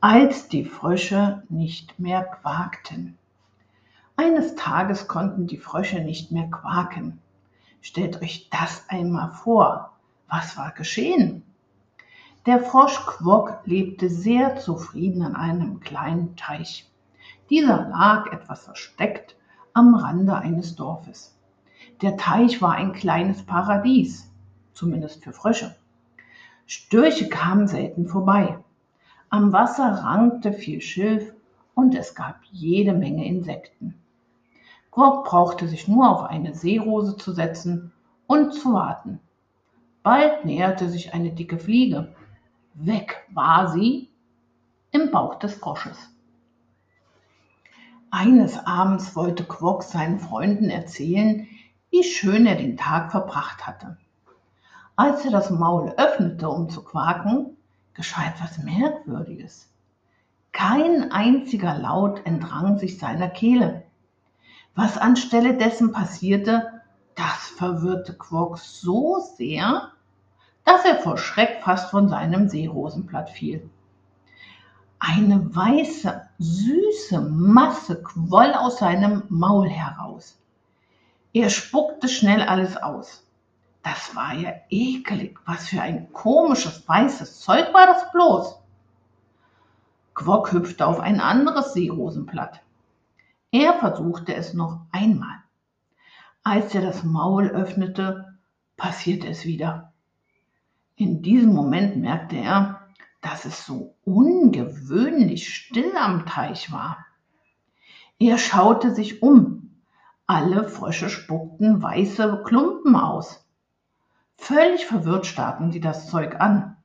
als die Frösche nicht mehr quakten. Eines Tages konnten die Frösche nicht mehr quaken. Stellt euch das einmal vor. Was war geschehen? Der Frosch Quock lebte sehr zufrieden an einem kleinen Teich. Dieser lag etwas versteckt am Rande eines Dorfes. Der Teich war ein kleines Paradies, zumindest für Frösche. Störche kamen selten vorbei. Am Wasser rankte viel Schilf und es gab jede Menge Insekten. Quock brauchte sich nur auf eine Seerose zu setzen und zu warten. Bald näherte sich eine dicke Fliege. Weg war sie im Bauch des Frosches. Eines Abends wollte Quock seinen Freunden erzählen, wie schön er den Tag verbracht hatte. Als er das Maul öffnete, um zu quaken, geschah etwas Merkwürdiges. Kein einziger Laut entrang sich seiner Kehle. Was anstelle dessen passierte, das verwirrte Quock so sehr, dass er vor Schreck fast von seinem Seerosenblatt fiel. Eine weiße, süße Masse quoll aus seinem Maul heraus. Er spuckte schnell alles aus. Das war ja ekelig. Was für ein komisches weißes Zeug war das bloß? Quock hüpfte auf ein anderes Seerosenblatt. Er versuchte es noch einmal. Als er das Maul öffnete, passierte es wieder. In diesem Moment merkte er, dass es so ungewöhnlich still am Teich war. Er schaute sich um. Alle Frösche spuckten weiße Klumpen aus. Völlig verwirrt starrten sie das Zeug an.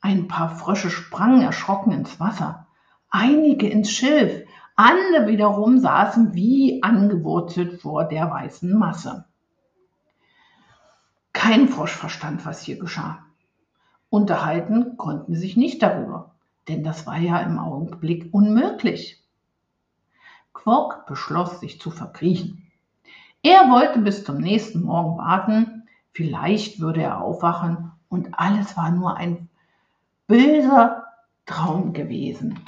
Ein paar Frösche sprangen erschrocken ins Wasser, einige ins Schilf, andere wiederum saßen wie angewurzelt vor der weißen Masse. Kein Frosch verstand, was hier geschah. Unterhalten konnten sie sich nicht darüber, denn das war ja im Augenblick unmöglich. Quark beschloss, sich zu verkriechen. Er wollte bis zum nächsten Morgen warten, vielleicht würde er aufwachen und alles war nur ein böser Traum gewesen.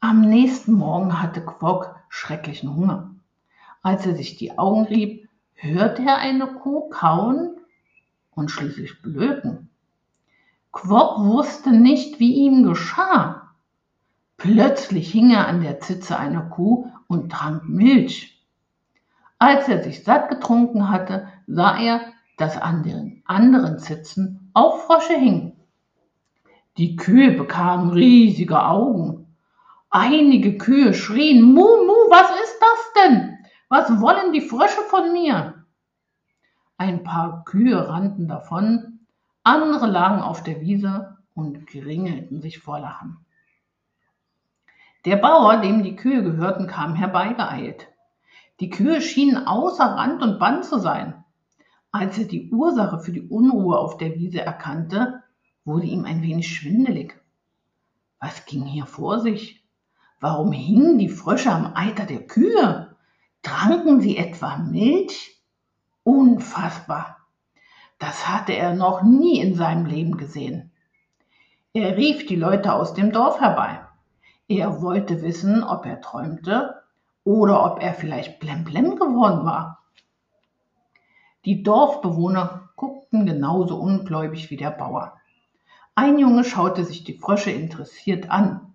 Am nächsten Morgen hatte Quock schrecklichen Hunger. Als er sich die Augen rieb, hörte er eine Kuh kauen und schließlich blöken. Quock wusste nicht, wie ihm geschah. Plötzlich hing er an der Zitze einer Kuh und trank Milch. Als er sich satt getrunken hatte, sah er, dass an den anderen Zitzen auch Frösche hingen. Die Kühe bekamen riesige Augen. Einige Kühe schrien, Mu, Mu, was ist das denn? Was wollen die Frösche von mir? Ein paar Kühe rannten davon, andere lagen auf der Wiese und geringelten sich vor Lachen. Der Bauer, dem die Kühe gehörten, kam herbeigeeilt. Die Kühe schienen außer Rand und Band zu sein. Als er die Ursache für die Unruhe auf der Wiese erkannte, wurde ihm ein wenig schwindelig. Was ging hier vor sich? Warum hingen die Frösche am Eiter der Kühe? Tranken sie etwa Milch? Unfassbar. Das hatte er noch nie in seinem Leben gesehen. Er rief die Leute aus dem Dorf herbei. Er wollte wissen, ob er träumte oder ob er vielleicht blemblem geworden war. Die Dorfbewohner guckten genauso ungläubig wie der Bauer. Ein Junge schaute sich die Frösche interessiert an.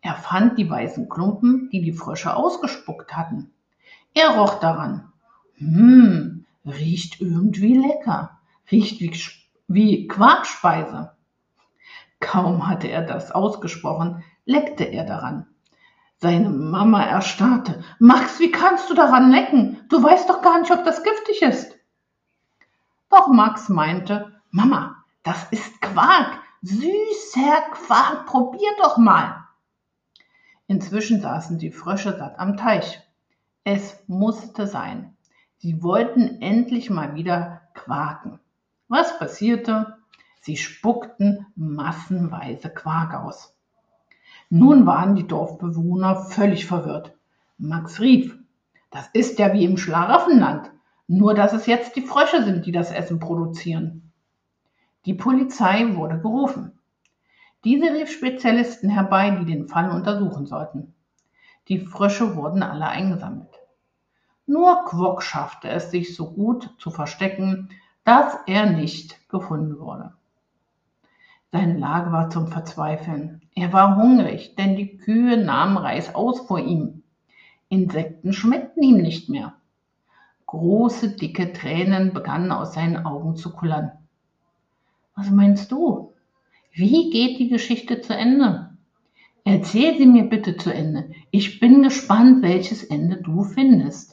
Er fand die weißen Klumpen, die die Frösche ausgespuckt hatten. Er roch daran. Hm, riecht irgendwie lecker, riecht wie, wie Quarkspeise. Kaum hatte er das ausgesprochen, leckte er daran. Seine Mama erstarrte. Max, wie kannst du daran lecken? Du weißt doch gar nicht, ob das giftig ist. Doch Max meinte, Mama, das ist Quark, süßer Quark, probier doch mal. Inzwischen saßen die Frösche satt am Teich. Es musste sein. Sie wollten endlich mal wieder quaken. Was passierte? Sie spuckten massenweise Quark aus. Nun waren die Dorfbewohner völlig verwirrt. Max rief, das ist ja wie im Schlaraffenland, nur dass es jetzt die Frösche sind, die das Essen produzieren. Die Polizei wurde gerufen. Diese rief Spezialisten herbei, die den Fall untersuchen sollten. Die Frösche wurden alle eingesammelt. Nur Quock schaffte es, sich so gut zu verstecken, dass er nicht gefunden wurde. Seine Lage war zum Verzweifeln. Er war hungrig, denn die Kühe nahmen Reis aus vor ihm. Insekten schmeckten ihm nicht mehr. Große, dicke Tränen begannen aus seinen Augen zu kullern. Was meinst du? Wie geht die Geschichte zu Ende? Erzähl sie mir bitte zu Ende. Ich bin gespannt, welches Ende du findest.